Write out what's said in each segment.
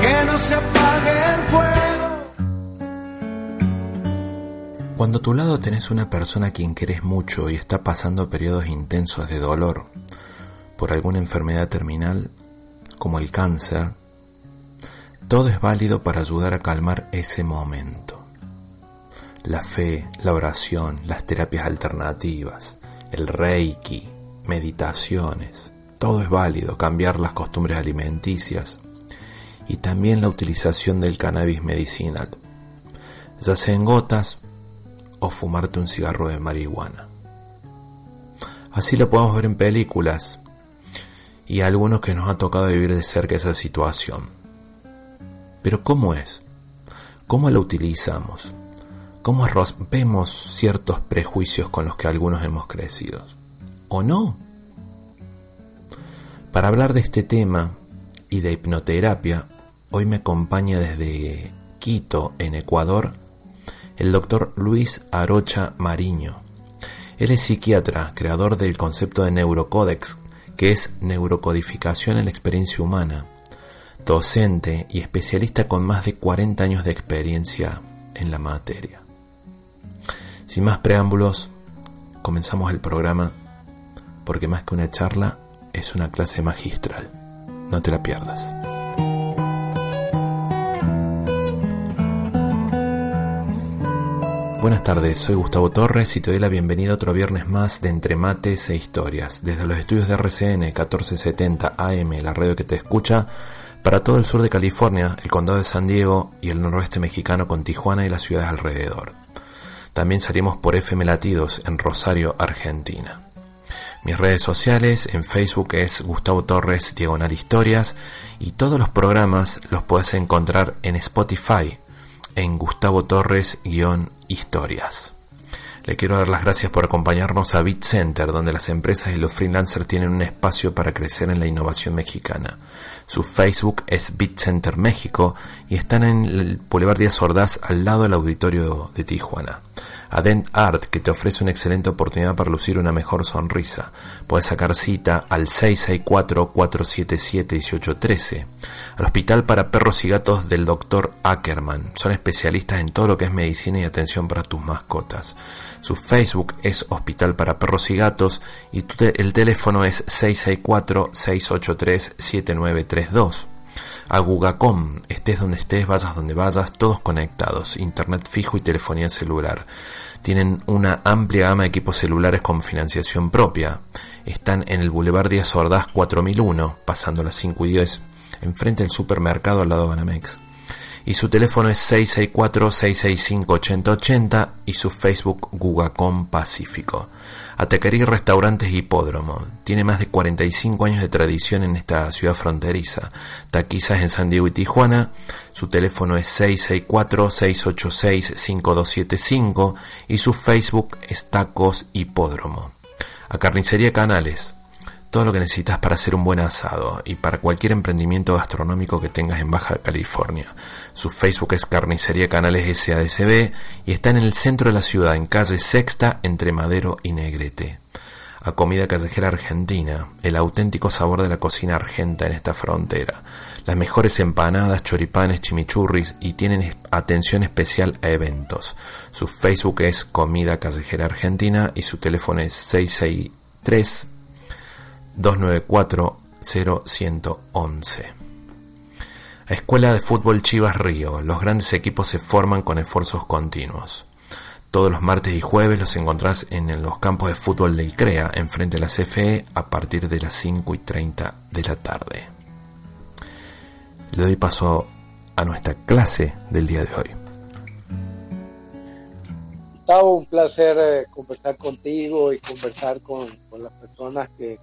que no se apague el fuego. Cuando a tu lado tenés una persona a quien querés mucho y está pasando periodos intensos de dolor por alguna enfermedad terminal, como el cáncer, todo es válido para ayudar a calmar ese momento. La fe, la oración, las terapias alternativas, el reiki, meditaciones, todo es válido, cambiar las costumbres alimenticias y también la utilización del cannabis medicinal, ya sea en gotas o fumarte un cigarro de marihuana. Así lo podemos ver en películas y a algunos que nos ha tocado vivir de cerca esa situación. Pero ¿cómo es? ¿Cómo la utilizamos? cómo rompemos ciertos prejuicios con los que algunos hemos crecido. ¿O no? Para hablar de este tema y de hipnoterapia, hoy me acompaña desde Quito, en Ecuador, el doctor Luis Arocha Mariño. Él es psiquiatra, creador del concepto de neurocódex, que es neurocodificación en la experiencia humana, docente y especialista con más de 40 años de experiencia en la materia. Sin más preámbulos, comenzamos el programa porque más que una charla es una clase magistral. No te la pierdas. Buenas tardes, soy Gustavo Torres y te doy la bienvenida otro viernes más de Entre Mates e Historias, desde los estudios de RCN 1470 AM, la radio que te escucha, para todo el sur de California, el condado de San Diego y el noroeste mexicano con Tijuana y las ciudades alrededor. También salimos por FM Latidos en Rosario, Argentina. Mis redes sociales en Facebook es Gustavo Torres Diagonal Historias y todos los programas los puedes encontrar en Spotify en Gustavo Torres Historias. Le quiero dar las gracias por acompañarnos a BitCenter, donde las empresas y los freelancers tienen un espacio para crecer en la innovación mexicana. Su Facebook es BitCenter México y están en el Boulevard Díaz Ordaz al lado del auditorio de Tijuana. Adent Art, que te ofrece una excelente oportunidad para lucir una mejor sonrisa. Puedes sacar cita al 664-477-1813. Al Hospital para Perros y Gatos del Dr. Ackerman. Son especialistas en todo lo que es medicina y atención para tus mascotas. Su Facebook es Hospital para Perros y Gatos y el teléfono es 664-683-7932 a Gugacom, estés donde estés, vayas donde vayas, todos conectados, internet fijo y telefonía celular. Tienen una amplia gama de equipos celulares con financiación propia. Están en el Boulevard Díaz Ordaz 4001, pasando las 5 y 10, enfrente del supermercado al lado de Banamex. Y su teléfono es 664-665-8080 y su Facebook Gugacom Pacífico. Ataquería Restaurantes Hipódromo. Tiene más de 45 años de tradición en esta ciudad fronteriza. Taquizas en San Diego y Tijuana. Su teléfono es 664-686-5275 y su Facebook es Tacos Hipódromo. A Carnicería Canales todo lo que necesitas para hacer un buen asado y para cualquier emprendimiento gastronómico que tengas en Baja California. Su Facebook es Carnicería Canales SADCB y está en el centro de la ciudad, en calle Sexta, entre Madero y Negrete. A comida callejera argentina, el auténtico sabor de la cocina argenta en esta frontera. Las mejores empanadas, choripanes, chimichurris y tienen atención especial a eventos. Su Facebook es Comida Callejera Argentina y su teléfono es 663 294 0111. Escuela de Fútbol Chivas Río. Los grandes equipos se forman con esfuerzos continuos. Todos los martes y jueves los encontrás en los campos de fútbol del CREA, enfrente de la CFE, a partir de las 5 y 30 de la tarde. Le doy paso a nuestra clase del día de hoy. Gustavo, un placer eh, conversar contigo y conversar con, con las personas que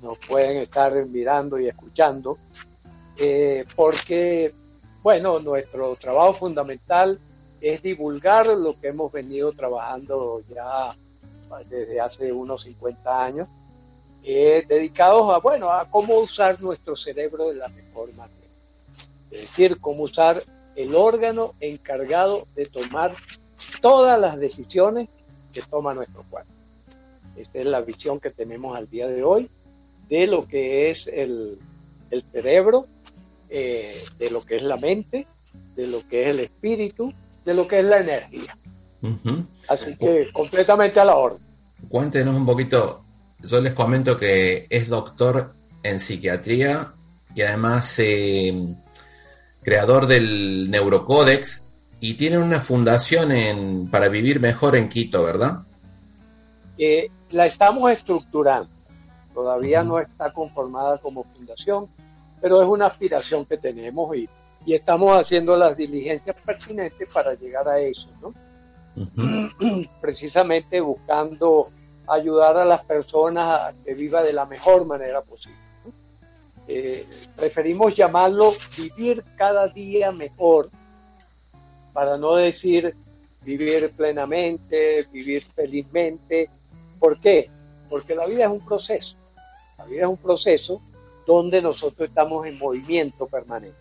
nos pueden estar mirando y escuchando, eh, porque, bueno, nuestro trabajo fundamental es divulgar lo que hemos venido trabajando ya desde hace unos 50 años, eh, dedicados a, bueno, a cómo usar nuestro cerebro de la manera. Es decir, cómo usar el órgano encargado de tomar todas las decisiones que toma nuestro cuerpo. Esta es la visión que tenemos al día de hoy de lo que es el, cerebro, eh, de lo que es la mente, de lo que es el espíritu, de lo que es la energía. Así que completamente a la orden. Cuéntenos un poquito, yo les comento que es doctor en psiquiatría y además eh, creador del Neurocódex y tiene una fundación en, para vivir mejor en Quito, ¿verdad? Eh, la estamos estructurando. Todavía no está conformada como fundación, pero es una aspiración que tenemos y, y estamos haciendo las diligencias pertinentes para llegar a eso, ¿no? Precisamente buscando ayudar a las personas a que viva de la mejor manera posible. Eh, preferimos llamarlo vivir cada día mejor, para no decir vivir plenamente, vivir felizmente. ¿Por qué? Porque la vida es un proceso. La vida es un proceso donde nosotros estamos en movimiento permanente.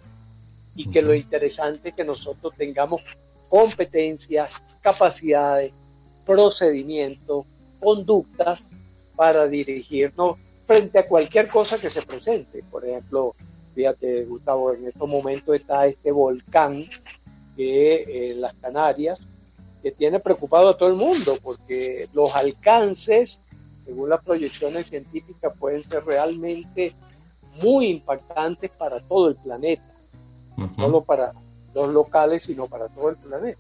Y que lo interesante es que nosotros tengamos competencias, capacidades, procedimientos, conductas para dirigirnos frente a cualquier cosa que se presente. Por ejemplo, fíjate, Gustavo, en estos momentos está este volcán que en las Canarias que tiene preocupado a todo el mundo porque los alcances, según las proyecciones científicas, pueden ser realmente muy impactantes para todo el planeta, no solo para los locales, sino para todo el planeta.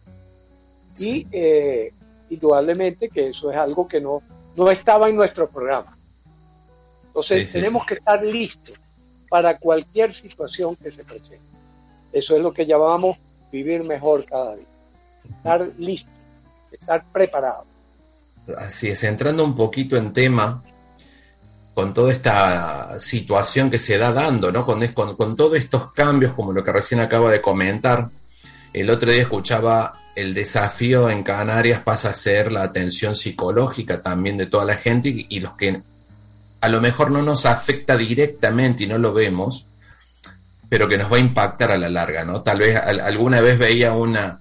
Y eh, indudablemente que eso es algo que no, no estaba en nuestro programa. Entonces tenemos que estar listos para cualquier situación que se presente. Eso es lo que llamamos vivir mejor cada día. Estar listo, estar preparado. Así es, entrando un poquito en tema, con toda esta situación que se da dando, ¿no? Con, con, con todos estos cambios, como lo que recién acaba de comentar, el otro día escuchaba el desafío en Canarias pasa a ser la atención psicológica también de toda la gente y, los que a lo mejor no nos afecta directamente y no lo vemos, pero que nos va a impactar a la larga, ¿no? Tal vez alguna vez veía una,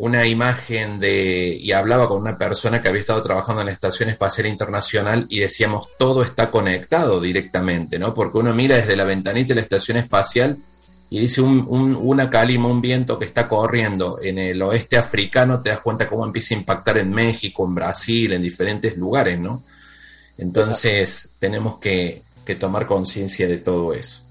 una imagen de, y hablaba con una persona que había estado trabajando en la Estación Espacial Internacional y decíamos, todo está conectado directamente, ¿no? Porque uno mira desde la ventanita de la Estación Espacial y dice un, una calima, un viento que está corriendo en el oeste africano, te das cuenta cómo empieza a impactar en México, en Brasil, en diferentes lugares, ¿no? Entonces tenemos que, tomar conciencia de todo eso.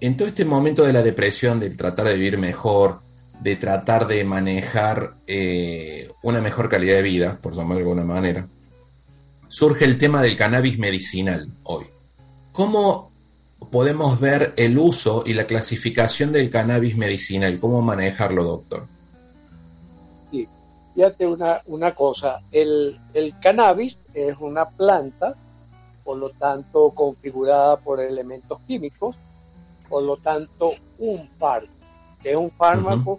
En todo este momento de la depresión, de tratar de vivir mejor, de tratar de manejar eh, una mejor calidad de vida, por llamarlo de alguna manera, surge el tema del cannabis medicinal hoy. ¿Cómo podemos ver el uso y la clasificación del cannabis medicinal. ¿Cómo manejarlo, doctor? Sí, fíjate una, una cosa, el, el cannabis es una planta, por lo tanto configurada por elementos químicos, por lo tanto un que es un fármaco,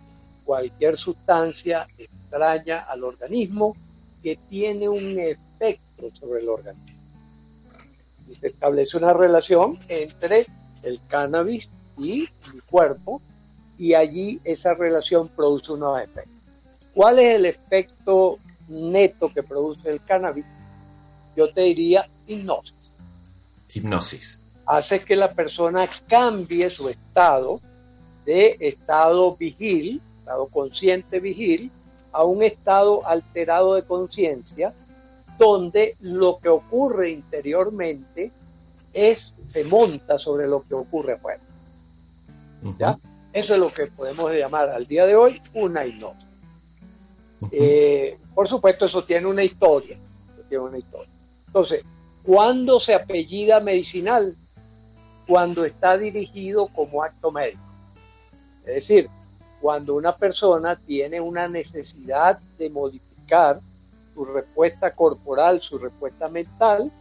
cualquier sustancia extraña al organismo que tiene un efecto sobre el organismo se establece una relación entre el cannabis y mi cuerpo y allí esa relación produce unos efectos. ¿Cuál es el efecto neto que produce el cannabis? Yo te diría hipnosis. Hipnosis. Hace que la persona cambie su estado de estado vigil, estado consciente vigil, a un estado alterado de conciencia donde lo que ocurre interiormente es, se monta sobre lo que ocurre afuera. ¿Ya? Eso es lo que podemos llamar al día de hoy una hipnosis. Eh, por supuesto, eso tiene una historia. tiene una historia. Entonces, ¿cuándo se apellida medicinal? Cuando está dirigido como acto médico. Es decir, cuando una persona tiene una necesidad de modificar su respuesta corporal, su respuesta mental,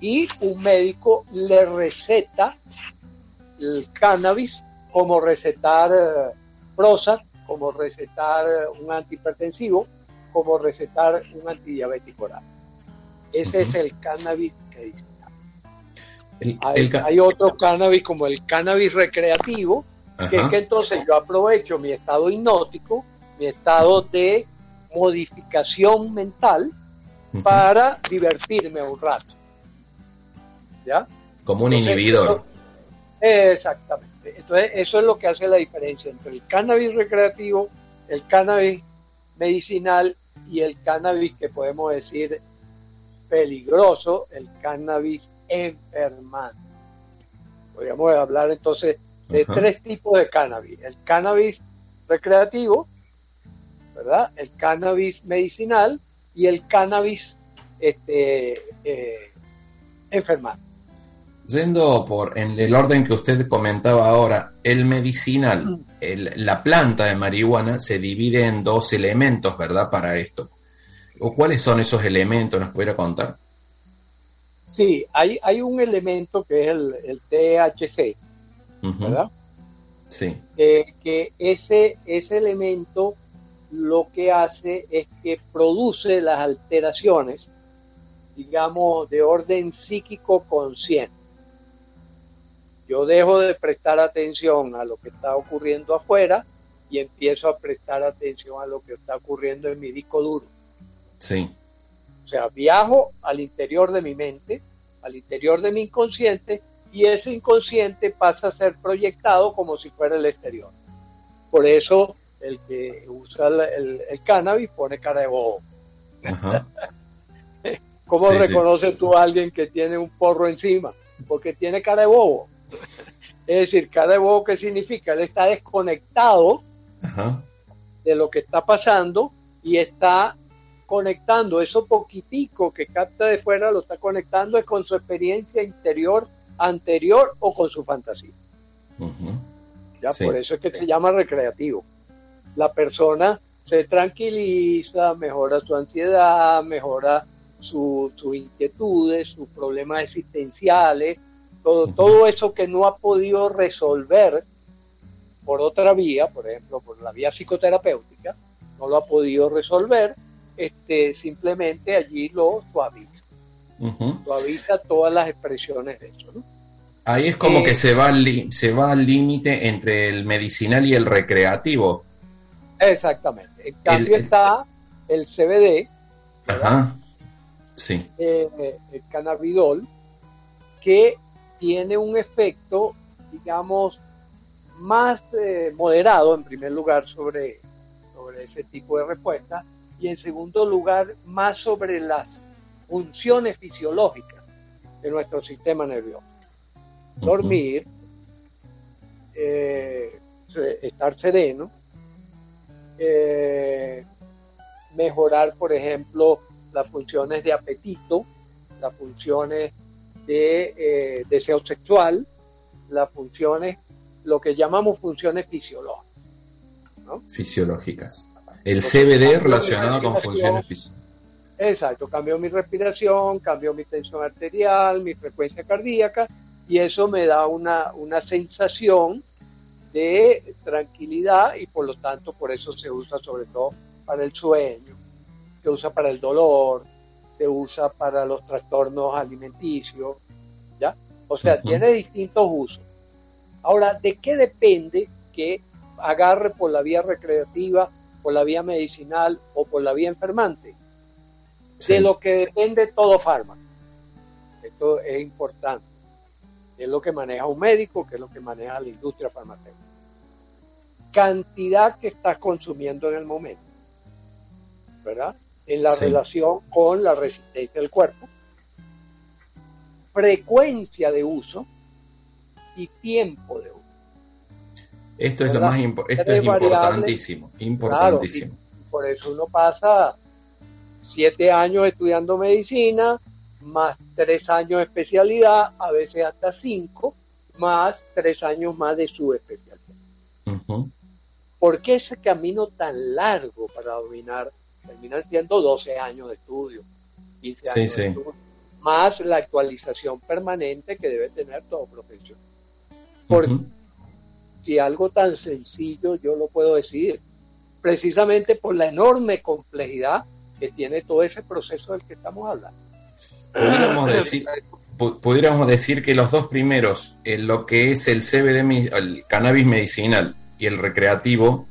y un médico le receta el cannabis como recetar eh, Prozac, como recetar eh, un antihipertensivo, como recetar un antidiabético oral. Ese es el cannabis medicinal. hay, hay, otro cannabis como el cannabis recreativo, que es que entonces yo aprovecho mi estado hipnótico, mi estado de modificación mental para divertirme un rato. ¿Ya? Como un inhibidor. exactamente. Entonces, eso es lo que hace la diferencia entre el cannabis recreativo, el cannabis medicinal y el cannabis que podemos decir peligroso, el cannabis enfermante. Podríamos hablar entonces de tres tipos de cannabis. El cannabis recreativo, ¿verdad? El cannabis medicinal y el cannabis este, eh, enfermante. Yendo por en el orden que usted comentaba ahora, el medicinal, mm. la planta de marihuana se divide en dos elementos, ¿verdad? Para esto. ¿O cuáles son esos elementos? ¿Nos pudiera contar? Sí, hay, hay un elemento que es el, el THC, ¿verdad? Sí. Eh, que ese, ese elemento lo que hace es que produce las alteraciones, digamos, de orden psíquico consciente. Yo dejo de prestar atención a lo que está ocurriendo afuera y empiezo a prestar atención a lo que está ocurriendo en mi disco duro. Sí. O sea, viajo al interior de mi mente, al interior de mi inconsciente y ese inconsciente pasa a ser proyectado como si fuera el exterior. Por eso el que usa el, cannabis pone cara de bobo. ¿Cómo reconoces tú a alguien que tiene un porro encima? Porque tiene cara de bobo. es decir, cara de bobo, ¿qué significa? Él está desconectado de lo que está pasando y está conectando eso poquitico que capta de fuera, lo está conectando con su experiencia interior anterior o con su fantasía. Ya por eso es que se llama recreativo. La persona se tranquiliza, mejora su ansiedad, mejora sus inquietudes, sus problemas existenciales, todo, todo eso que no ha podido resolver por otra vía, por ejemplo, por la vía psicoterapéutica, no lo ha podido resolver, este, simplemente allí lo suaviza. Suaviza todas las expresiones de eso. Ahí es como que eh, se va, se va al límite entre el medicinal y el recreativo. Exactamente. En cambio está el CBD, Ajá. Sí. Eh, el cannabidol, que tiene un efecto, digamos, más eh, moderado en primer lugar sobre, sobre ese tipo de respuesta y en segundo lugar más sobre las funciones fisiológicas de nuestro sistema nervioso. Dormir, eh, estar sereno, eh, mejorar, por ejemplo, las funciones de apetito, las funciones de eh, deseo sexual, las funciones, lo que llamamos funciones fisiológicas. Fisiológicas. El CBD relacionado con funciones físicas. Exacto, cambió mi respiración, cambió mi tensión arterial, mi frecuencia cardíaca y eso me da una, una sensación de tranquilidad y por lo tanto por eso se usa sobre todo para el sueño, se usa para el dolor, se usa para los trastornos alimenticios, ¿ya? O sea, tiene distintos usos. Ahora, ¿de qué depende que agarre por la vía recreativa por la vía medicinal o por la vía enfermante. De lo que depende todo fármaco. Esto es importante. Es lo que maneja un médico, que es lo que maneja la industria farmacéutica. Cantidad que estás consumiendo en el momento. ¿Verdad? En la relación con la resistencia del cuerpo. Frecuencia de uso y tiempo de uso. Esto es lo más esto es importantísimo, importantísimo. por eso uno pasa siete años estudiando medicina, más tres años de especialidad, a veces hasta cinco, más tres años más de su especialidad. ¿Por qué ese camino tan largo para dominar? Terminan siendo 12 años de estudio, 15 años de estudio. más la actualización permanente que debe tener todo profesional. Porque si algo tan sencillo yo lo puedo decir, precisamente por la enorme complejidad que tiene todo ese proceso del que estamos hablando. Pudiéramos decir, pudiéramos decir que los dos primeros, lo que es el CBD, el cannabis medicinal y el recreativo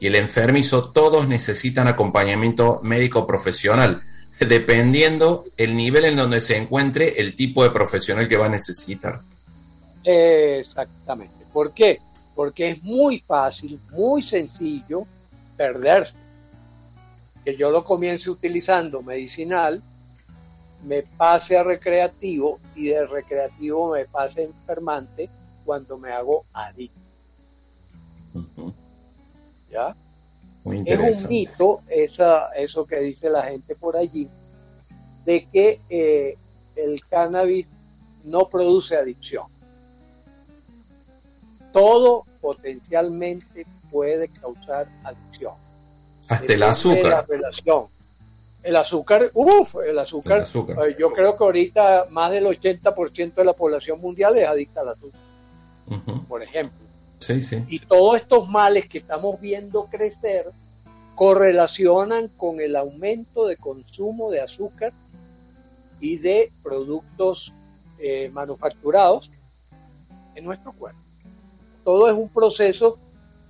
y el enfermizo, todos necesitan acompañamiento médico profesional, dependiendo el nivel en donde se encuentre el tipo de profesional que va a necesitar. Exactamente. ¿Por qué? Porque es muy fácil, muy sencillo perderse. Que yo lo comience utilizando medicinal me pase a recreativo y de recreativo me pase enfermante cuando me hago adicto. ¿Ya? es un mito esa, eso que dice la gente por allí, de que eh, el cannabis no produce adicción. Todo potencialmente puede causar adicción. Hasta el azúcar. relación. El azúcar, uff, el azúcar, eh, yo creo que ahorita más del 80% de la población mundial es adicta al azúcar, por ejemplo. Sí, sí. Y todos estos males que estamos viendo crecer correlacionan con el aumento de consumo de azúcar y de productos eh, manufacturados en nuestro cuerpo. Todo es un proceso,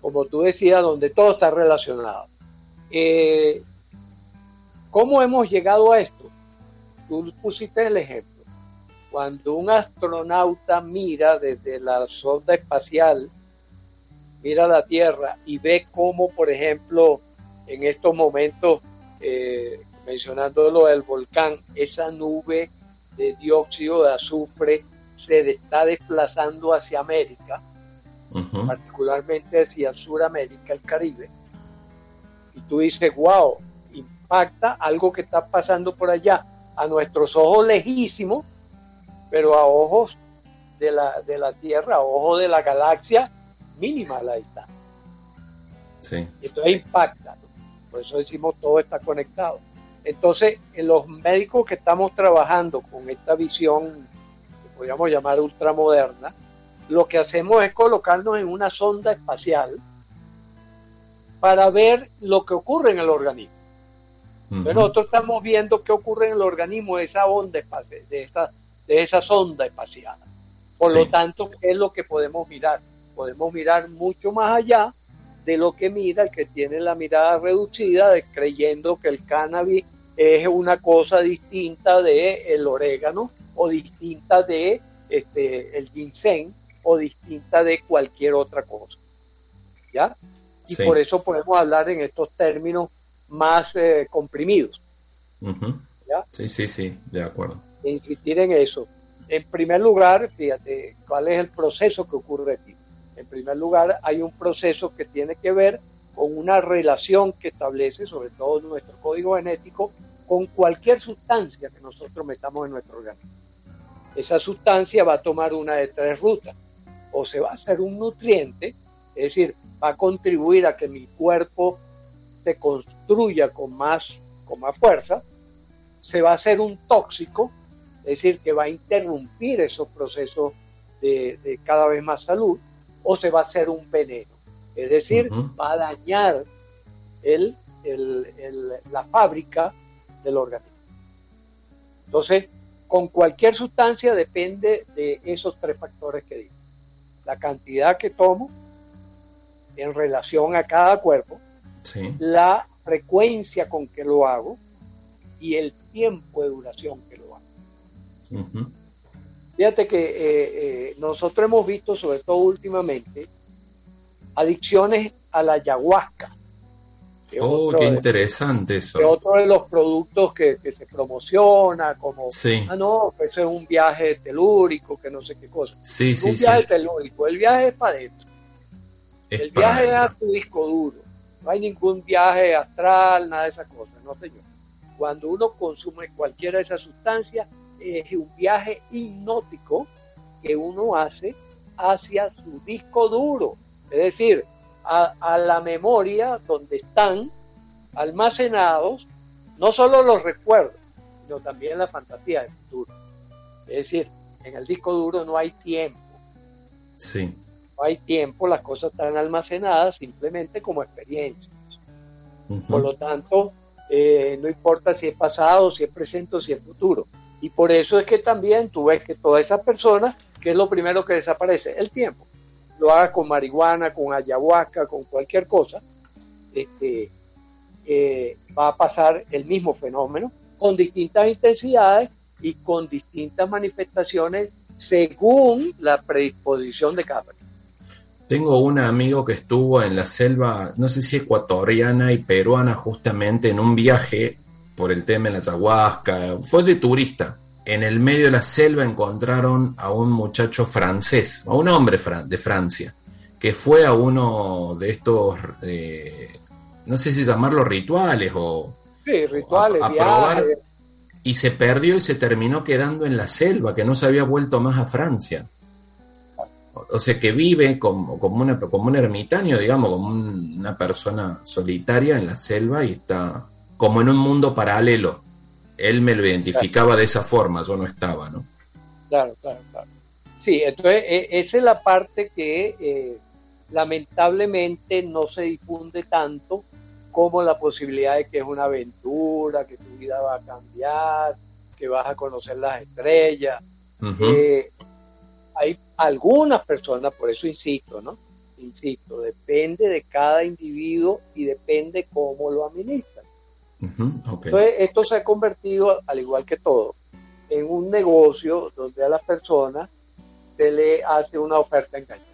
como tú decías, donde todo está relacionado. Eh, ¿Cómo hemos llegado a esto? Tú pusiste el ejemplo. Cuando un astronauta mira desde la sonda espacial, mira la Tierra y ve cómo, por ejemplo, en estos momentos, eh, mencionando lo del volcán, esa nube de dióxido de azufre se está desplazando hacia América, particularmente hacia Sudamérica, el Caribe. Y tú dices, wow, impacta algo que está pasando por allá a nuestros ojos lejísimos, pero a ojos de la, de la Tierra, a ojos de la galaxia, mínima la distancia. Sí. Entonces impacta. Por eso decimos todo está conectado. Entonces, en los médicos que estamos trabajando con esta visión, que podríamos llamar ultramoderna, lo que hacemos es colocarnos en una sonda espacial para ver lo que ocurre en el organismo. Pero nosotros estamos viendo qué ocurre en el organismo de esa onda de esa, de esa sonda espacial. Por lo tanto, ¿qué es lo que podemos mirar? Podemos mirar mucho más allá de lo que mira el que tiene la mirada reducida, de, creyendo que el cannabis es una cosa distinta de el orégano o distinta de este, el ginseng o distinta de cualquier otra cosa. ¿Ya? Y por eso podemos hablar en estos términos más eh, comprimidos. ¿Ya? Sí, sí, sí, de acuerdo. insistir en eso. En primer lugar, fíjate, ¿cuál es el proceso que ocurre aquí? En primer lugar, hay un proceso que tiene que ver con una relación que establece, sobre todo nuestro código genético, con cualquier sustancia que nosotros metamos en nuestro organismo. Esa sustancia va a tomar una de tres rutas. O se va a hacer un nutriente, es decir, va a contribuir a que mi cuerpo construya con más, con más fuerza, se va a hacer un tóxico, es decir, que va a interrumpir esos procesos de, de cada vez más salud, o se va a hacer un veneno. Es decir, va a dañar el, la fábrica del organismo. Entonces, con cualquier sustancia depende de esos tres factores que digo. La cantidad que tomo en relación a cada cuerpo, la frecuencia con que lo hago y el tiempo de duración que lo hago. Fíjate que eh, eh, nosotros hemos visto, sobre todo últimamente, adicciones a la ayahuasca. oh, qué interesante eso. otro de los productos que, se promociona, como, ah, no, eso es un viaje telúrico, que no sé qué cosa. Sí, un viaje telúrico, el viaje es para adentro. el viaje es a tu disco duro. No hay ningún viaje astral, nada de esas cosas, no señor. Cuando uno consume cualquiera de esas sustancias, es un viaje hipnótico que uno hace hacia su disco duro, es decir, a, la memoria donde están almacenados no solo los recuerdos, sino también la fantasía del futuro. Es decir, en el disco duro no hay tiempo. Sí. No hay tiempo, las cosas están almacenadas simplemente como experiencias. Por lo tanto, eh, no importa si es pasado, si es presente o si es futuro. Y por eso es que también tú ves que todas esas personas, que es lo primero que desaparece? El tiempo. Lo haga con marihuana, con ayahuasca, con cualquier cosa, este, eh, va a pasar el mismo fenómeno con distintas intensidades y con distintas manifestaciones según la predisposición de cada persona. Tengo un amigo que estuvo en la selva, no sé si ecuatoriana y peruana, justamente en un viaje por el tema de la ayahuasca. Fue de turista. En el medio de la selva encontraron a un muchacho francés, a un hombre de Francia, que fue a uno de estos, eh, no sé si llamarlo rituales o... Sí, rituales, a probar y se perdió y se terminó quedando en la selva, que no se había vuelto más a Francia. O sea, que vive como, como, una, como un ermitaño, digamos, como una persona solitaria en la selva y está como en un mundo paralelo. Él me lo identificaba de esa forma, yo no estaba, ¿no? Claro, claro, claro. Sí, entonces e, esa es la parte que eh, lamentablemente no se difunde tanto como la posibilidad de que es una aventura, que tu vida va a cambiar, que vas a conocer las estrellas. Eh, hay algunas personas, por eso insisto, ¿no? Insisto, depende de cada individuo y depende cómo lo administran. Entonces, esto se ha convertido, al igual que todo, en un negocio donde a las personas se le hace una oferta engañosa.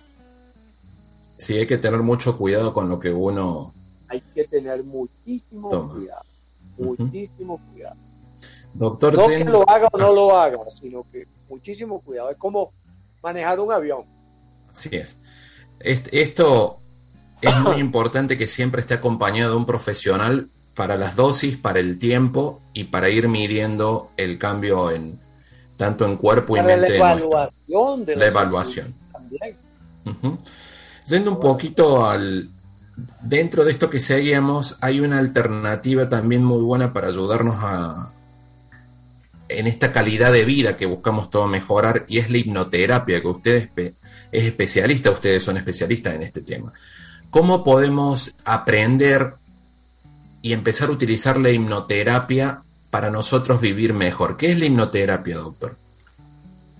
Sí, hay que tener mucho cuidado con lo que uno hay que tener muchísimo cuidado, muchísimo cuidado. Doctor, no que lo haga o no lo haga, sino que muchísimo cuidado. Es como manejar un avión. Así es. Esto es muy importante que siempre esté acompañado de un profesional para las dosis, para el tiempo y para ir midiendo el cambio en tanto en cuerpo y mente. La evaluación de la, evaluación. Yendo un poquito al, dentro de esto que seguíamos hay una alternativa también muy buena para ayudarnos a en esta calidad de vida que buscamos todo mejorar y es la hipnoterapia, que usted es, especialista, ustedes son especialistas en este tema. ¿Cómo podemos aprender y empezar a utilizar la hipnoterapia para nosotros vivir mejor? ¿Qué es la hipnoterapia, doctor?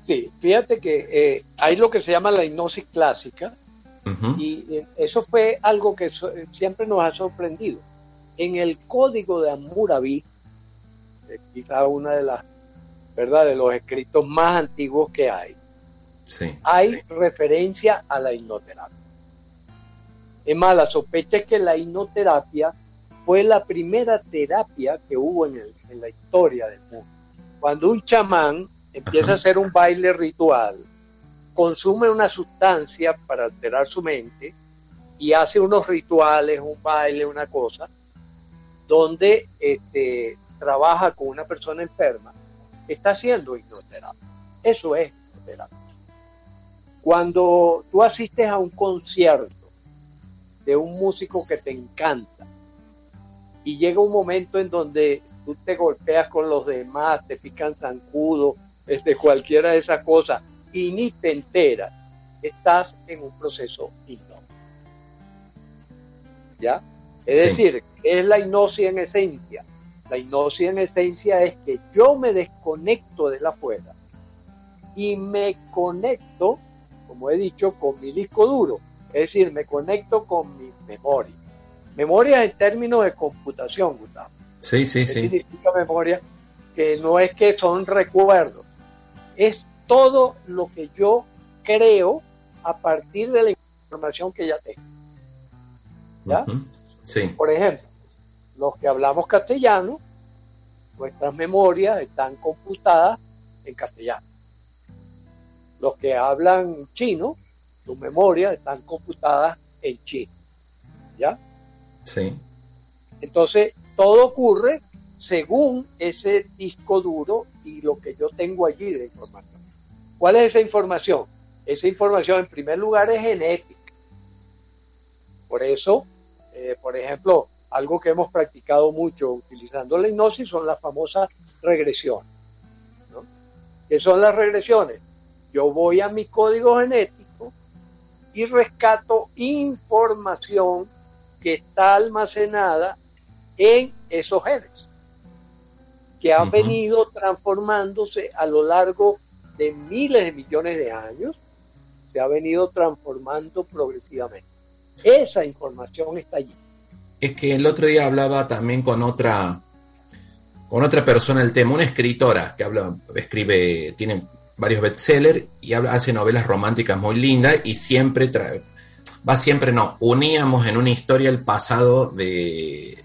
Sí, fíjate que eh, hay lo que se llama la hipnosis clásica, y eh, eso fue algo que siempre nos ha sorprendido. En el código de Hammurabi, eh, quizá una de las, ¿verdad?, de los escritos más antiguos que hay, hay referencia a la hipnoterapia. Es más, la sospecha es que la hipnoterapia fue la primera terapia que hubo en, en la historia del mundo. Cuando un chamán empieza a hacer un baile ritual, consume una sustancia para alterar su mente y hace unos rituales, un baile, una cosa, donde este, trabaja con una persona enferma, está haciendo hipnoterapia. Eso es hipnoterapia. Cuando tú asistes a un concierto de un músico que te encanta y llega un momento en donde tú te golpeas con los demás, te pican zancudo, este, cualquiera de esas cosas, y ni te enteras, estás en un proceso hipnótico. ¿Ya? Es decir, es la hipnosis en esencia? La hipnosis en esencia es que yo me desconecto de la afuera y me conecto, como he dicho, con mi disco duro. Es decir, me conecto con mi memoria. Memoria en términos de computación, Gustavo. Sí, sí, sí. significa memoria? Que no es que son recuerdos, es todo lo que yo creo a partir de la información que ya tengo. ¿Ya? Sí. Por ejemplo, los que hablamos castellano, nuestras memorias están computadas en castellano. Los que hablan chino, sus memorias están computadas en chino. ¿Ya? Sí. Entonces, todo ocurre según ese disco duro y lo que yo tengo allí de información. ¿Cuál es esa información? Esa información en primer lugar es genética. Por eso, eh, por ejemplo, algo que hemos practicado mucho utilizando la hipnosis son las famosas regresiones. ¿no? ¿Qué son las regresiones? Yo voy a mi código genético y rescato información que está almacenada en esos genes, que han venido transformándose a lo largo de miles de millones de años, se ha venido transformando progresivamente. Esa información está allí. Es que el otro día hablaba también con otra con otra persona el tema, una escritora que habla, escribe, tiene varios bestsellers y habla, hace novelas románticas muy lindas y siempre trae, va siempre no, uníamos en una historia el pasado de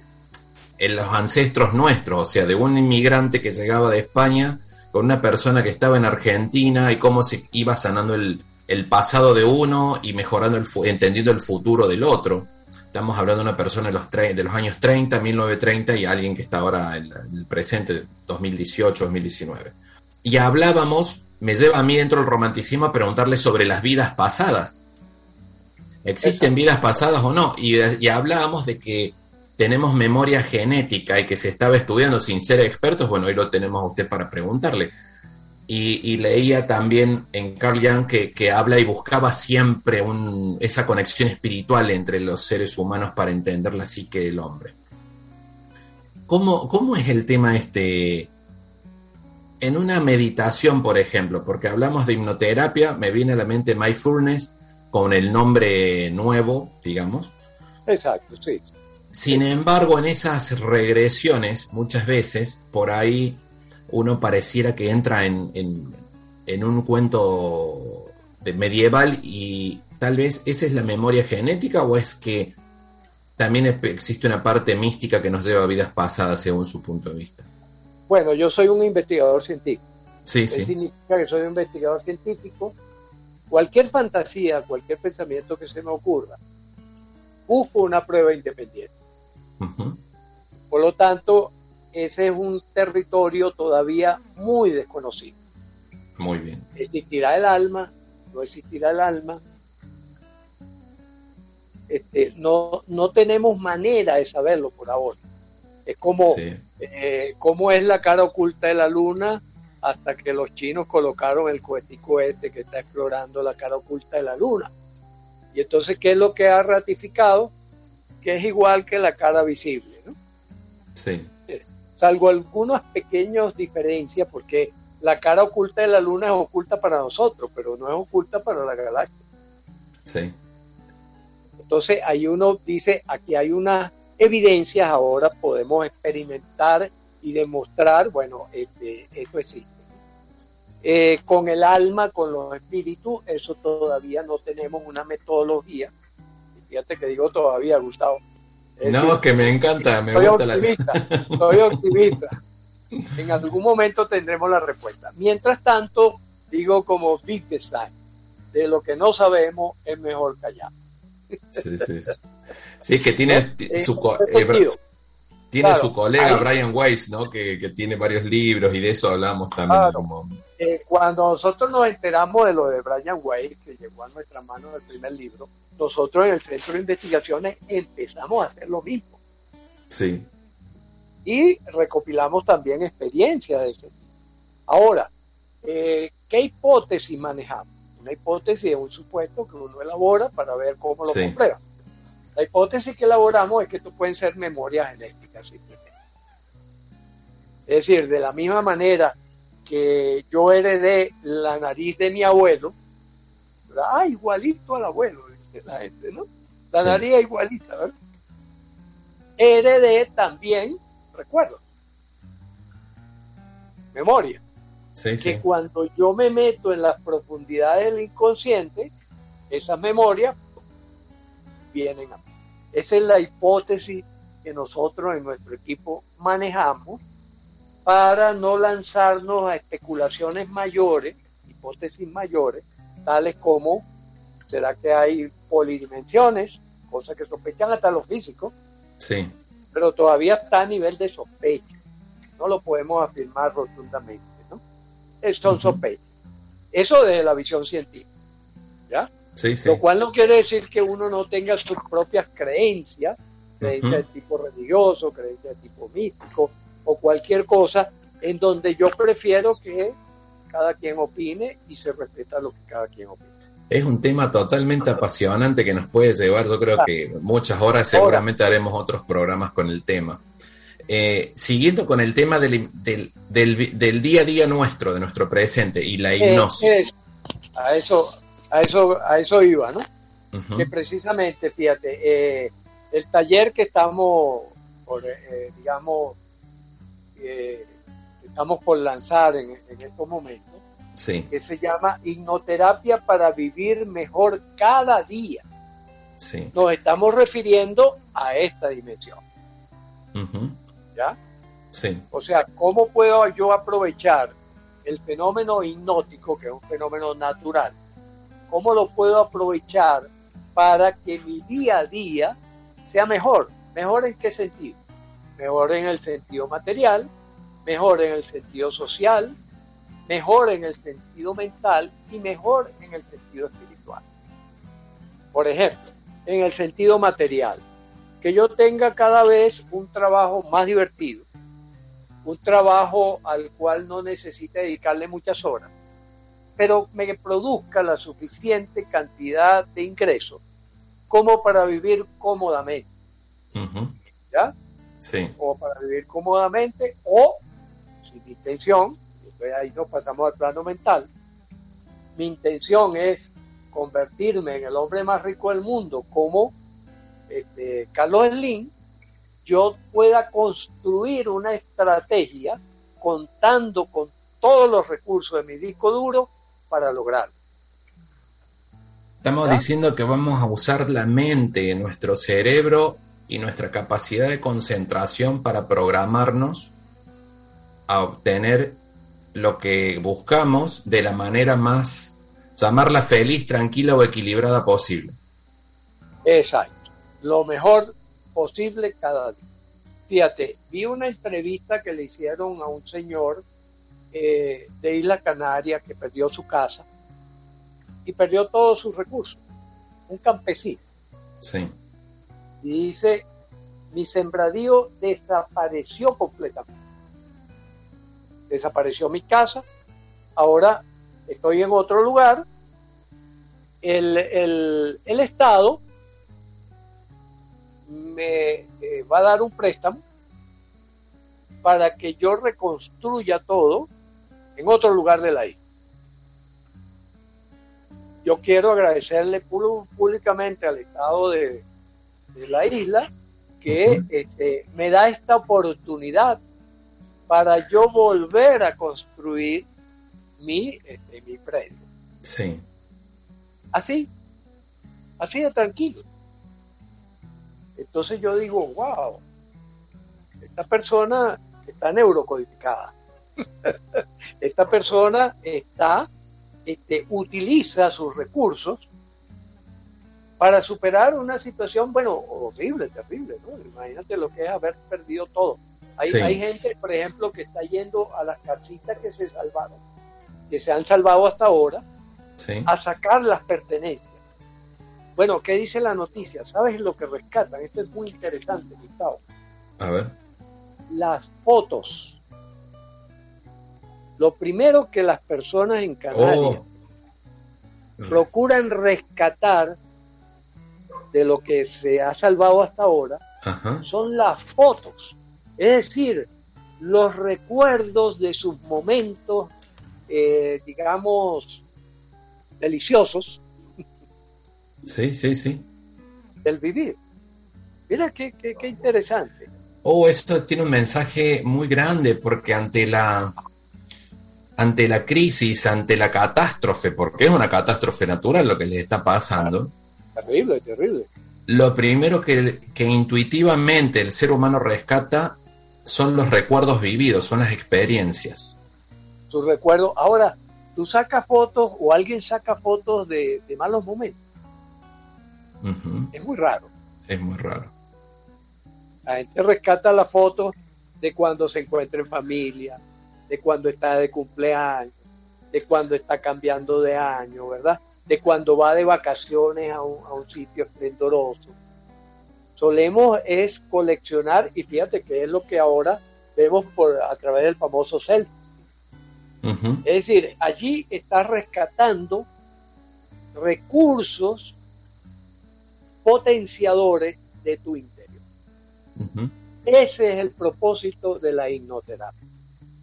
en los ancestros nuestros, o sea, de un inmigrante que llegaba de España con una persona que estaba en Argentina y cómo se iba sanando el, el pasado de uno y mejorando el entendiendo el futuro del otro. Estamos hablando de una persona de los, de los años 30, 1930 y alguien que está ahora en el presente, 2018, 2019. Y hablábamos, me lleva a mí dentro del romanticismo a preguntarle sobre las vidas pasadas. ¿Existen vidas pasadas o no? Y, y hablábamos de que tenemos memoria genética y que se estaba estudiando sin ser expertos. Bueno, hoy lo tenemos a usted para preguntarle y, leía también en Carl Jung que, habla y buscaba siempre esa conexión espiritual entre los seres humanos para entender la psique del hombre. ¿Cómo, ¿Cómo es el tema este? En una meditación, por ejemplo, porque hablamos de hipnoterapia, me viene a la mente Mindfulness con el nombre nuevo, digamos. Exacto, sí. Sin embargo, en esas regresiones, muchas veces, por ahí uno pareciera que entra en, en, un cuento de medieval y tal vez esa es la memoria genética o es que también existe una parte mística que nos lleva a vidas pasadas según su punto de vista. Bueno, yo soy un investigador científico. Sí, sí. significa que soy un investigador científico. Cualquier fantasía, cualquier pensamiento que se me ocurra, busco una prueba independiente. Por lo tanto, ese es un territorio todavía muy desconocido. Muy bien. ¿Existirá el alma? ¿No existirá el alma? Este, no, no tenemos manera de saberlo por ahora. Es como eh, cómo es la cara oculta de la luna hasta que los chinos colocaron el cohetico este que está explorando la cara oculta de la luna. Y entonces, ¿qué es lo que ha ratificado? Que es igual que la cara visible. ¿no? Sí salvo algunas pequeñas diferencias, porque la cara oculta de la Luna es oculta para nosotros, pero no es oculta para la galaxia. Sí. Entonces ahí uno dice, aquí hay unas evidencias, ahora podemos experimentar y demostrar, bueno, este, esto existe. Eh, con el alma, con los espíritus, eso todavía no tenemos una metodología. Fíjate que digo todavía, Gustavo, no, que me encanta, me gusta optimista, la... Soy optimista. En algún momento tendremos la respuesta. Mientras tanto, digo como Wittgenstein, de lo que no sabemos es mejor callar. Sí, sí, sí. Que tiene su, eh, tiene su colega Brian Weiss, ¿no? Que, que, tiene varios libros y de eso hablamos también. como... Eh, cuando nosotros nos enteramos de lo de Brian Weiss, que llegó a nuestra mano el primer libro, nosotros en el Centro de Investigaciones empezamos a hacer lo mismo. Sí. Y recopilamos también experiencias de ese tipo. Ahora, eh, ¿qué hipótesis manejamos? Una hipótesis es un supuesto que uno elabora para ver cómo lo comprueba. La hipótesis que elaboramos es que esto pueden ser memorias genéticas simplemente. Es decir, de la misma manera que yo heredé la nariz de mi abuelo, ah, igualito al abuelo, la gente, ¿no? La nariz igualita, ¿verdad? Heredé también, recuerdo, memoria. que cuando yo me meto en las profundidades del inconsciente, esas memorias vienen a mí. Esa es la hipótesis que nosotros en nuestro equipo manejamos para no lanzarnos a especulaciones mayores, hipótesis mayores, tales como ¿Será que hay polidimensiones? Cosas que sospechan hasta los físicos. Sí. Pero todavía está a nivel de sospecha. No lo podemos afirmar rotundamente, ¿no? Son sospechas. Eso desde la visión científica. ¿Ya? Sí, sí. Lo cual no quiere decir que uno no tenga sus propias creencias, creencias de tipo religioso, creencias de tipo místico o cualquier cosa en donde yo prefiero que cada quien opine y se respeta lo que cada quien opine. Es un tema totalmente apasionante que nos puede llevar, yo creo que muchas horas, seguramente haremos otros programas con el tema. Eh, siguiendo con el tema del, del, día a día nuestro, de nuestro presente y la hipnosis. a eso, a eso, a eso iba, ¿no? Que precisamente, fíjate, eh, el taller que estamos, por, eh, digamos, estamos por lanzar en, en estos momentos, que se llama Hipnoterapia para vivir mejor cada día. Nos estamos refiriendo a esta dimensión. ¿Ya? Sí. O sea, ¿cómo puedo yo aprovechar el fenómeno hipnótico, que es un fenómeno natural? ¿Cómo lo puedo aprovechar para que mi día a día sea mejor? ¿Mejor en qué sentido? Mejor en el sentido material, mejor en el sentido social, mejor en el sentido mental y mejor en el sentido espiritual. Por ejemplo, en el sentido material, que yo tenga cada vez un trabajo más divertido, un trabajo al cual no necesite dedicarle muchas horas, pero me produzca la suficiente cantidad de ingresos como para vivir cómodamente. ¿Ya? Sí. O para vivir cómodamente, o si mi intención ahí nos pasamos al plano mental. Mi intención es convertirme en el hombre más rico del mundo como este, Carlos Slim, yo pueda construir una estrategia contando con todos los recursos de mi disco duro para lograrlo. Estamos diciendo que vamos a usar la mente, nuestro cerebro y nuestra capacidad de concentración para programarnos a obtener lo que buscamos de la manera más, llamarla feliz, tranquila o equilibrada posible. Exacto, lo mejor posible cada día. Fíjate, vi una entrevista que le hicieron a un señor eh, de Isla Canaria que perdió su casa y perdió todos sus recursos, un campesino. Sí. Y dice, mi sembradío desapareció completamente desapareció mi casa, ahora estoy en otro lugar, el, Estado me eh, va a dar un préstamo para que yo reconstruya todo en otro lugar de la isla. Yo quiero agradecerle públicamente al Estado de, la isla que este, me da esta oportunidad para yo volver a construir mi, este, mi predio. Sí. Así, así de tranquilo. Entonces yo digo, wow, esta persona está neurocodificada. esta persona está, este, utiliza sus recursos para superar una situación, bueno, horrible, terrible, ¿no? Imagínate lo que es haber perdido todo. Hay, gente, por ejemplo, que está yendo a las casitas que se salvaron, que se han salvado hasta ahora, a sacar las pertenencias. Bueno, ¿qué dice la noticia? ¿Sabes lo que rescatan? Esto es muy interesante, Gustavo. A ver. Las fotos. Lo primero que las personas en Canarias oh. procuran rescatar de lo que se ha salvado hasta ahora son las fotos. Es decir, los recuerdos de sus momentos, eh, digamos, deliciosos. Sí, sí, sí. Del vivir. Mira qué, qué, qué interesante. Oh, esto tiene un mensaje muy grande porque ante la ante la crisis, ante la catástrofe, porque es una catástrofe natural lo que les está pasando. Terrible, terrible. Lo primero que, que intuitivamente el ser humano rescata son los recuerdos vividos, son las experiencias. Tus recuerdos. Ahora, tú sacas fotos o alguien saca fotos de, malos momentos. Es muy raro. Es muy raro. La gente rescata las fotos de cuando se encuentra en familia, de cuando está de cumpleaños, de cuando está cambiando de año, ¿verdad? De cuando va de vacaciones a un, a un sitio esplendoroso solemos es coleccionar, y fíjate que es lo que ahora vemos por a través del famoso selfie. Es decir, allí estás rescatando recursos potenciadores de tu interior. Ese es el propósito de la hipnoterapia.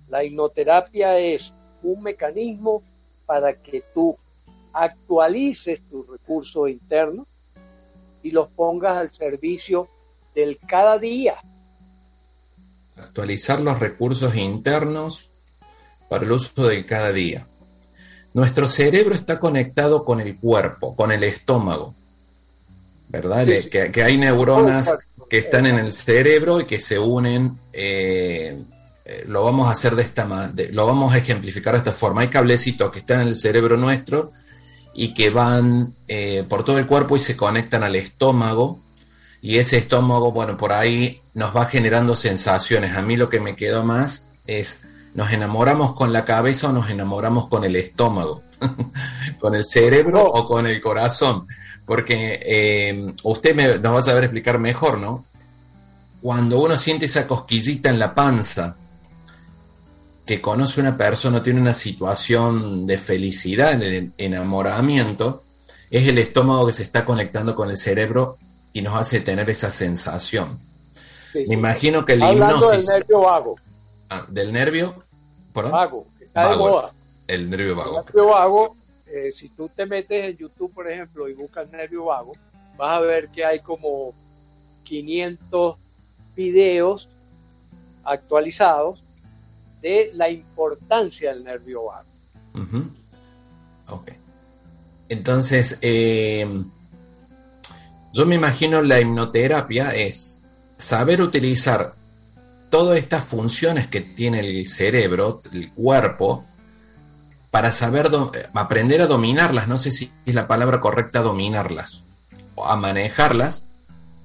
La hipnoterapia es un mecanismo para que tú actualices tus recursos internos y los pongas al servicio del cada día. Actualizar los recursos internos para el uso del cada día. Nuestro cerebro está conectado con el cuerpo, con el estómago, ¿verdad? Que, hay neuronas que están en el cerebro y que se unen. Eh, eh, lo vamos a hacer de esta manera, lo vamos a ejemplificar de esta forma. Hay cablecitos que están en el cerebro nuestro y que van eh, por todo el cuerpo y se conectan al estómago. Y ese estómago, bueno, por ahí nos va generando sensaciones. A mí lo que me quedó más es, ¿nos enamoramos con la cabeza o nos enamoramos con el estómago? ¿Con el cerebro o con el corazón? Porque eh, usted me, nos va a saber explicar mejor, ¿no? Cuando uno siente esa cosquillita en la panza, que conoce una persona, tiene una situación de felicidad, en el enamoramiento, es el estómago que se está conectando con el cerebro y nos hace tener esa sensación. Me imagino que el Hablando del nervio vago. Ah, ¿Del nervio? Vago, está de moda. El nervio vago. El nervio vago, eh, si tú te metes en YouTube, por ejemplo, y buscas nervio vago, vas a ver que hay como 500 videos actualizados de la importancia del nervio vago. Entonces, eh, yo me imagino la hipnoterapia es saber utilizar todas estas funciones que tiene el cerebro, el cuerpo, para saber aprender a dominarlas. No sé si es la palabra correcta dominarlas, o a manejarlas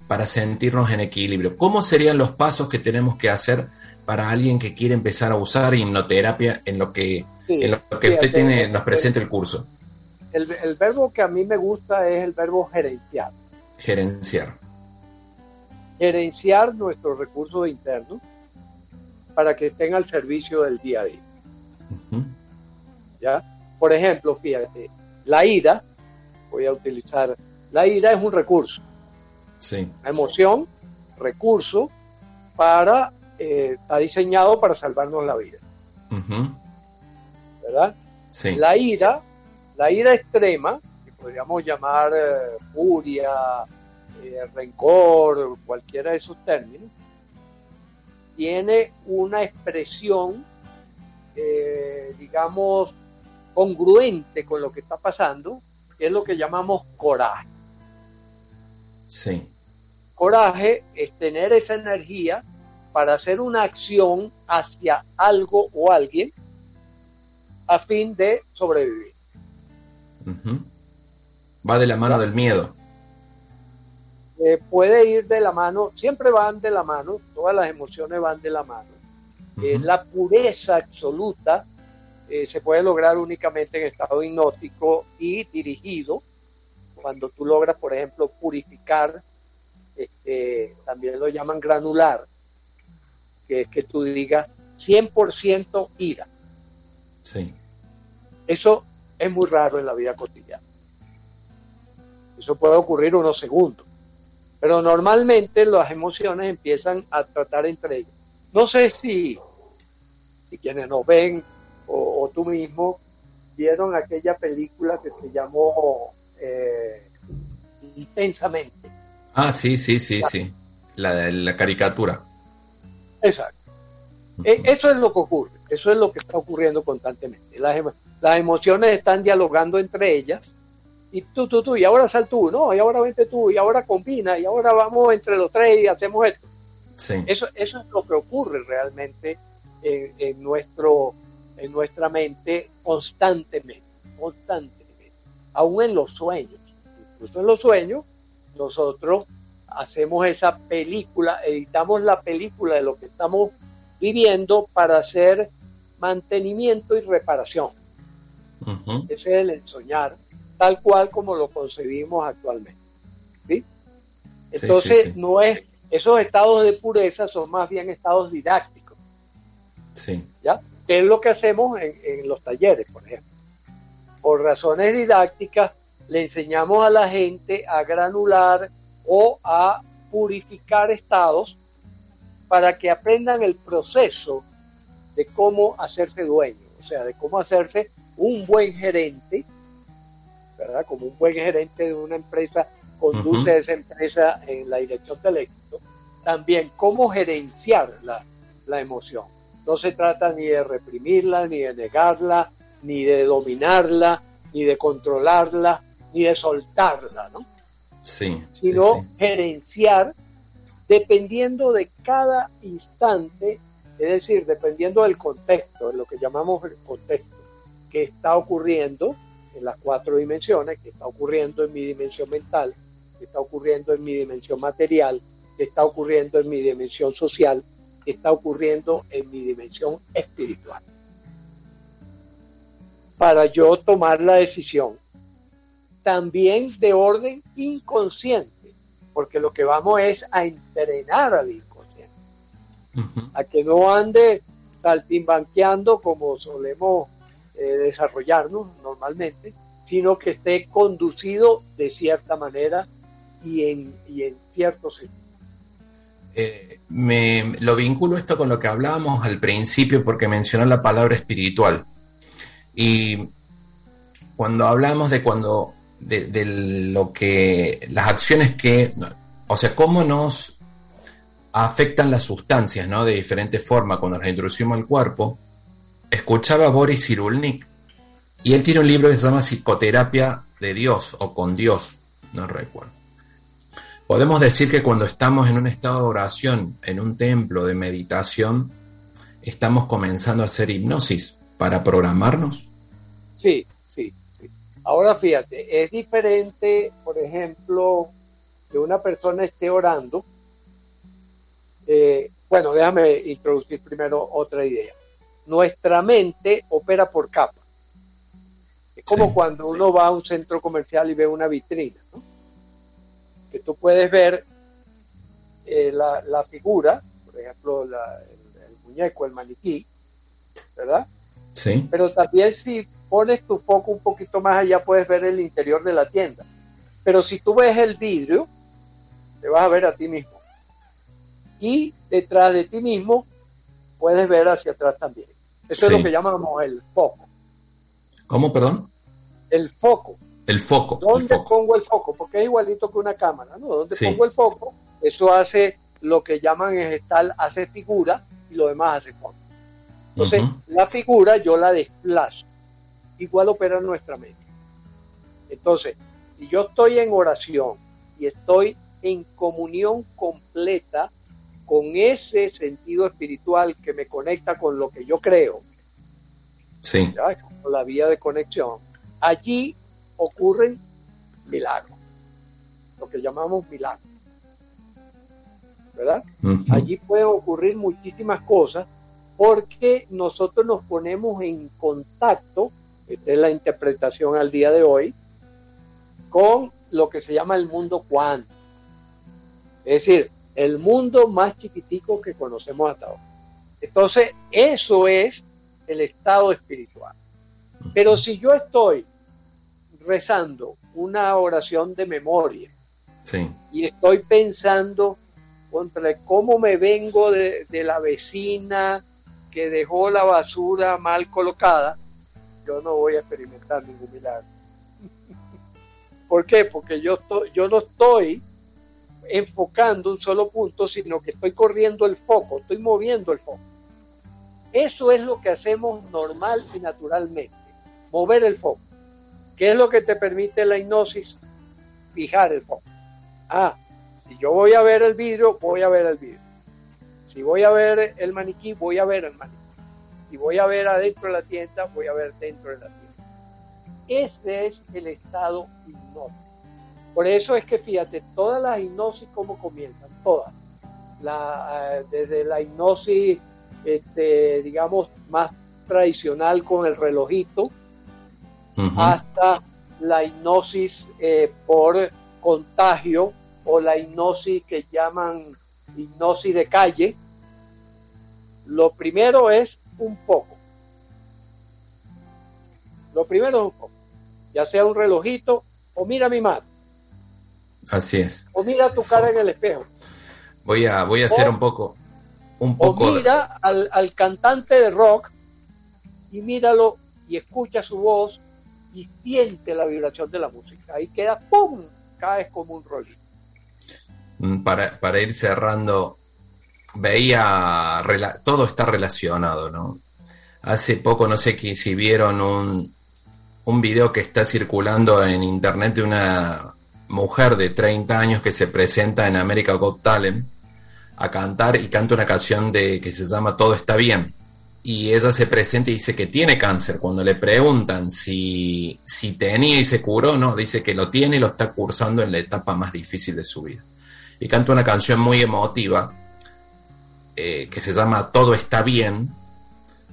para sentirnos en equilibrio. ¿Cómo serían los pasos que tenemos que hacer? Para alguien que quiere empezar a usar hipnoterapia en lo que, en lo que usted tiene, nos presenta el curso? El, verbo que a mí me gusta es el verbo gerenciar. Gerenciar. Gerenciar nuestros recursos internos para que estén al servicio del día a día. ¿Ya? Por ejemplo, fíjate, la ira, voy a utilizar, la ira es un recurso. Sí. La emoción, recurso para eh, está diseñado para salvarnos la vida. ¿Verdad? La ira, la ira extrema, que podríamos llamar eh, furia, eh, rencor, cualquiera de esos términos, tiene una expresión, digamos, congruente con lo que está pasando, que es lo que llamamos coraje. Sí. Coraje es tener esa energía para hacer una acción hacia algo o alguien a fin de sobrevivir. Va de la mano del miedo. Eh, puede ir de la mano, siempre van de la mano, todas las emociones van de la mano. Eh, la pureza absoluta eh, se puede lograr únicamente en estado hipnótico y dirigido, cuando tú logras, por ejemplo, purificar, este, también lo llaman granular, que es que tú digas 100% ira. Sí. Eso es muy raro en la vida cotidiana. Eso puede ocurrir unos segundos. Pero normalmente las emociones empiezan a tratar entre ellas. No sé si, si quienes nos ven o, tú mismo vieron aquella película que se llamó eh, Intensamente. Ah, sí, sí, sí, sí. La, la caricatura. Exacto. E, eso es lo que ocurre, eso es lo que está ocurriendo constantemente. Las, las emociones están dialogando entre ellas y tú, tú, tú, y ahora sal tú, no, y ahora vente tú, y ahora combina, y ahora vamos entre los tres y hacemos esto. Eso, eso es lo que ocurre realmente en, nuestro, en nuestra mente constantemente, constantemente, aún en los sueños. Incluso en los sueños, nosotros hacemos esa película, editamos la película de lo que estamos viviendo para hacer mantenimiento y reparación. Ese es el soñar, tal cual como lo concebimos actualmente. ¿sí? Entonces, no es, esos estados de pureza son más bien estados didácticos. Sí. ¿Ya? ¿Qué es lo que hacemos en, en los talleres, por ejemplo? Por razones didácticas, le enseñamos a la gente a granular o a purificar estados para que aprendan el proceso de cómo hacerse dueño, o sea, de cómo hacerse un buen gerente, ¿verdad? Como un buen gerente de una empresa conduce Ujú. esa empresa en la dirección del éxito. También cómo gerenciar la, la emoción. No se trata ni de reprimirla, ni de negarla, ni de dominarla, ni de controlarla, ni de soltarla, ¿no? Sí. sí, sino sí. gerenciar dependiendo de cada instante, es decir, dependiendo del contexto, de lo que llamamos el contexto, que está ocurriendo en las cuatro dimensiones, que está ocurriendo en mi dimensión mental, que está ocurriendo en mi dimensión material, que está ocurriendo en mi dimensión social, que está ocurriendo en mi dimensión espiritual. Para yo tomar la decisión también de orden inconsciente, porque lo que vamos es a entrenar al inconsciente, a que no ande saltimbanqueando como solemos eh, desarrollarnos normalmente, sino que esté conducido de cierta manera y en, y en cierto sentido. Eh, me lo vinculo esto con lo que hablábamos al principio porque mencionó la palabra espiritual. Y cuando hablamos de cuando de, lo que las acciones que o sea, cómo nos afectan las sustancias, ¿no? De diferente forma cuando las introducimos al cuerpo. Escuchaba Boris Cyrulnik y él tiene un libro que se llama Psicoterapia de Dios o con Dios, no recuerdo. Podemos decir que cuando estamos en un estado de oración, en un templo de meditación, estamos comenzando a hacer hipnosis para programarnos. Sí. Ahora fíjate, es diferente, por ejemplo, que una persona esté orando. Eh, bueno, déjame introducir primero otra idea. Nuestra mente opera por capas. Es como Sí, cuando uno va a un centro comercial y ve una vitrina, ¿no? que tú puedes ver eh, la, la figura, por ejemplo, la- el, el muñeco, el maniquí, ¿verdad? Sí, pero también si pones tu foco un poquito más allá puedes ver el interior de la tienda. Pero si tú ves el vidrio, te vas a ver a ti mismo. Y detrás de ti mismo puedes ver hacia atrás también. Eso Sí. es lo que llamamos el foco. ¿Cómo, perdón? El foco. El foco. El ¿Dónde foco. pongo el foco? Porque es igualito que una cámara, ¿no? ¿Dónde Sí. pongo el foco? Eso hace lo que llaman en gestal, hace figura y lo demás hace foco. Entonces, la figura yo la desplazo. Igual opera nuestra mente. Entonces, si yo estoy en oración y estoy en comunión completa con ese sentido espiritual que me conecta con lo que yo creo, Sí, ¿ya? con la vía de conexión, allí ocurren milagros, lo que llamamos milagros. ¿Verdad? Allí pueden ocurrir muchísimas cosas porque nosotros nos ponemos en contacto, esta es la interpretación al día de hoy, con lo que se llama el mundo cuántico. Es decir, el mundo más chiquitico que conocemos hasta ahora. Entonces, eso es el estado espiritual. Pero si yo estoy rezando una oración de memoria, Sí, y estoy pensando contra cómo me vengo de, de la vecina que dejó la basura mal colocada, yo no voy a experimentar ningún milagro. ¿Por qué? Porque yo, yo no estoy enfocando un solo punto, sino que estoy corriendo el foco, estoy moviendo el foco. Eso es lo que hacemos normal y naturalmente, mover el foco. ¿Qué es lo que te permite la hipnosis? Fijar el foco. Ah, si yo voy a ver el vidrio, voy a ver el vidrio. Si voy a ver el maniquí, voy a ver el maniquí. Si voy a ver adentro de la tienda, voy a ver dentro de la tienda. Ese es el estado hipnótico. Por eso es que fíjate, todas las hipnosis, ¿cómo comienzan? Todas. La, eh, desde la hipnosis, este, digamos, más tradicional con el relojito, hasta la hipnosis eh, por contagio o la hipnosis que llaman hipnosis de calle. Lo primero es un poco. Lo primero es un poco. Ya sea un relojito o mira mi mano. Así es. O mira tu cara en el espejo. Voy a, voy a hacer un poco. Un poco o mira al, al cantante de rock y míralo y escucha su voz y siente la vibración de la música. Ahí queda, ¡pum! Caes como un rollo. Mm, para, para ir cerrando, veía, todo está relacionado, ¿no? Hace poco, no sé si vieron un, un video que está circulando en internet de una mujer de 30 años que se presenta en America Got Talent a cantar y canta una canción de que se llama Todo está bien. Y ella se presenta y dice que tiene cáncer. Cuando le preguntan si, si tenía y se curó, no, dice que lo tiene y lo está cursando en la etapa más difícil de su vida. Y canta una canción muy emotiva eh, que se llama Todo está bien.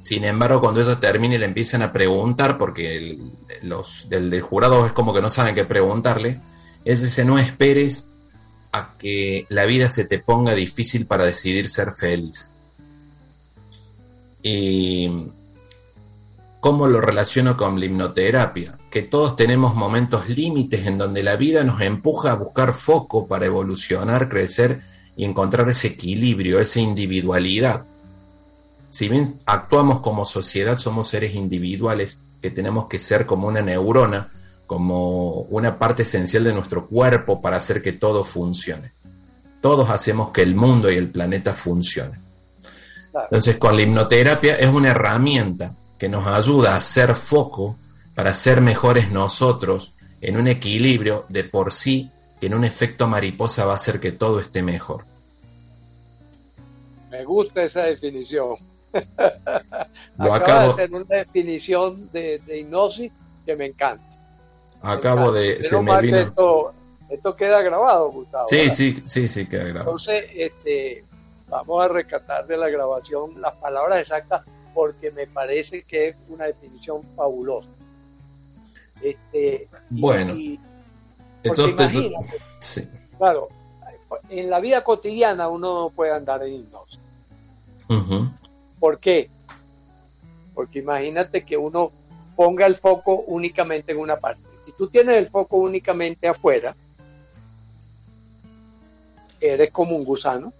Sin embargo, cuando ella termina y le empiezan a preguntar, porque los del, jurado es como que no saben qué preguntarle, es ese no esperes a que la vida se te ponga difícil para decidir ser feliz. Y cómo lo relaciono con la hipnoterapia, que todos tenemos momentos límites en donde la vida nos empuja a buscar foco para evolucionar, crecer y encontrar ese equilibrio, esa individualidad. Si bien actuamos como sociedad, somos seres individuales que tenemos que ser como una neurona como una parte esencial de nuestro cuerpo para hacer que todo funcione. Todos hacemos que el mundo y el planeta funcione. Entonces, con la hipnoterapia es una herramienta que nos ayuda a hacer foco para ser mejores nosotros en un equilibrio de por sí que en un efecto mariposa va a hacer que todo esté mejor. Me gusta esa definición. Lo acabo de tener una definición de, de hipnosis que me encanta. Acabo de. Se me vino... esto, esto, queda grabado, Gustavo. Sí, sí, sí, sí, queda grabado. Entonces, este, vamos a rescatar de la grabación las palabras exactas porque me parece que es una definición fabulosa. Este, bueno, y, entonces, sí. claro, en la vida cotidiana uno no puede andar en hipnosis. ¿Por qué? Porque imagínate que uno ponga el foco únicamente en una parte si tú tienes el foco únicamente afuera, eres como un gusano.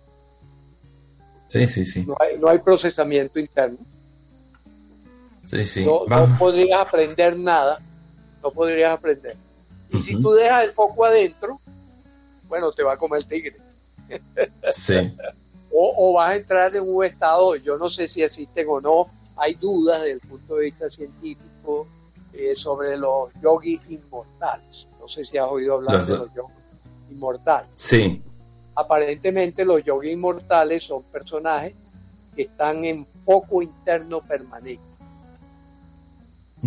Sí, sí, sí. No hay, procesamiento interno. Sí, sí. No, podrías aprender nada. No podrías aprender. Y si tú dejas el foco adentro, bueno, te va a comer el tigre. Sí. o, o vas a entrar en un estado, yo no sé si existen o no, hay dudas desde el punto de vista científico, eh, sobre los yogis inmortales. No sé si has oído hablar de los yogis inmortales. Sí. Aparentemente los yogis inmortales son personajes que están en foco interno permanente.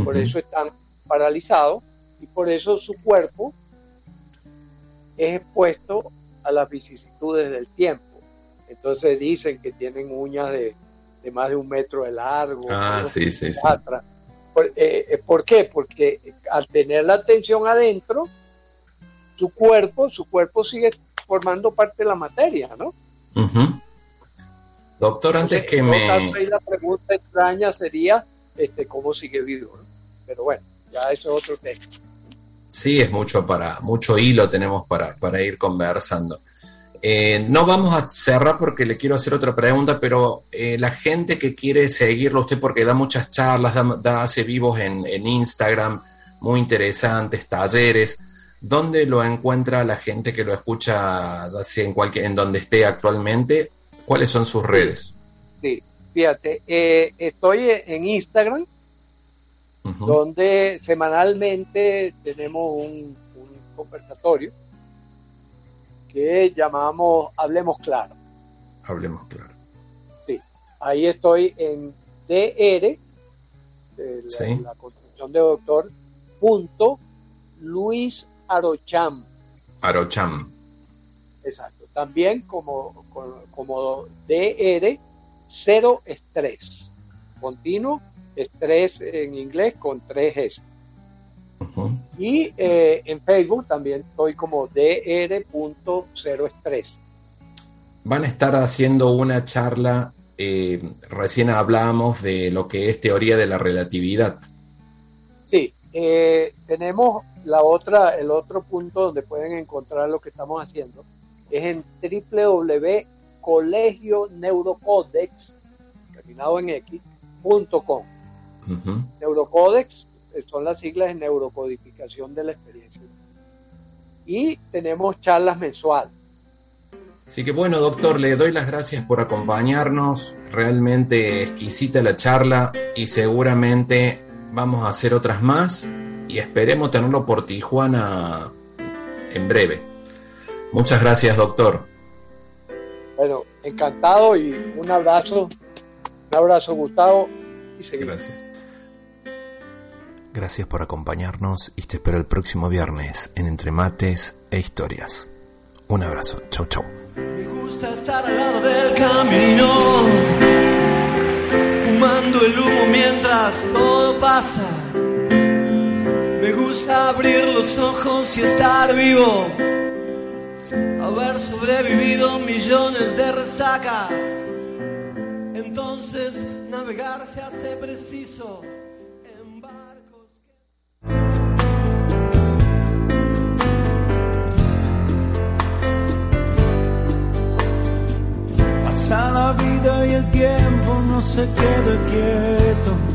Por eso están paralizados y por eso su cuerpo es expuesto a las vicisitudes del tiempo. Entonces dicen que tienen uñas de, más de un metro de largo. Ah, sí, sí, sí. Por, eh, eh, ¿Por, qué? Porque al tener la atención adentro, su cuerpo, su cuerpo sigue formando parte de la materia, ¿no? Doctor, antes que me... la pregunta extraña sería, este, ¿cómo sigue vivo? Pero bueno, ya eso es otro tema. Sí, es mucho para, mucho hilo tenemos para, para ir conversando. Eh, no vamos a cerrar porque le quiero hacer otra pregunta, pero eh, la gente que quiere seguirlo usted porque da muchas charlas, da, hace vivos en, Instagram, muy interesantes, talleres, ¿dónde lo encuentra la gente que lo escucha, ya sea en, cualquier, en donde esté actualmente? ¿Cuáles son sus redes? Sí, fíjate, eh, estoy en Instagram, donde semanalmente tenemos un conversatorio que llamamos Hablemos Claro. Hablemos Claro. Sí, ahí estoy en DR, de la, construcción de doctor, punto Luis Arocham. Arocham. Exacto. También como, como DR, cero estrés. Continuo, estrés en inglés con tres S. Y eh, en Facebook también estoy como dr.0estrés. Van a estar haciendo una charla eh, recién hablábamos de lo que es teoría de la relatividad. Sí, eh, tenemos la otra, el otro punto donde pueden encontrar lo que estamos haciendo es en www.colegioneurocodex, terminado en Neurocodex eh, son las siglas de neurocodificación de la experiencia. Y tenemos charlas mensuales. Así que bueno, doctor, le doy las gracias por acompañarnos. Realmente exquisita la charla y seguramente vamos a hacer otras más y esperemos tenerlo por Tijuana en breve. Muchas gracias, doctor. Bueno, encantado y un abrazo. Un abrazo, Gustavo. Y seguimos. Gracias. Gracias por acompañarnos y te espero el próximo viernes en Entre Mates e Historias. Un abrazo. Chau, chau. Me gusta estar al lado del camino, fumando el humo mientras todo pasa. Me gusta abrir los ojos y estar vivo, haber sobrevivido millones de resacas. Entonces navegar se hace preciso Pasa la vida y el tiempo no se queda quieto.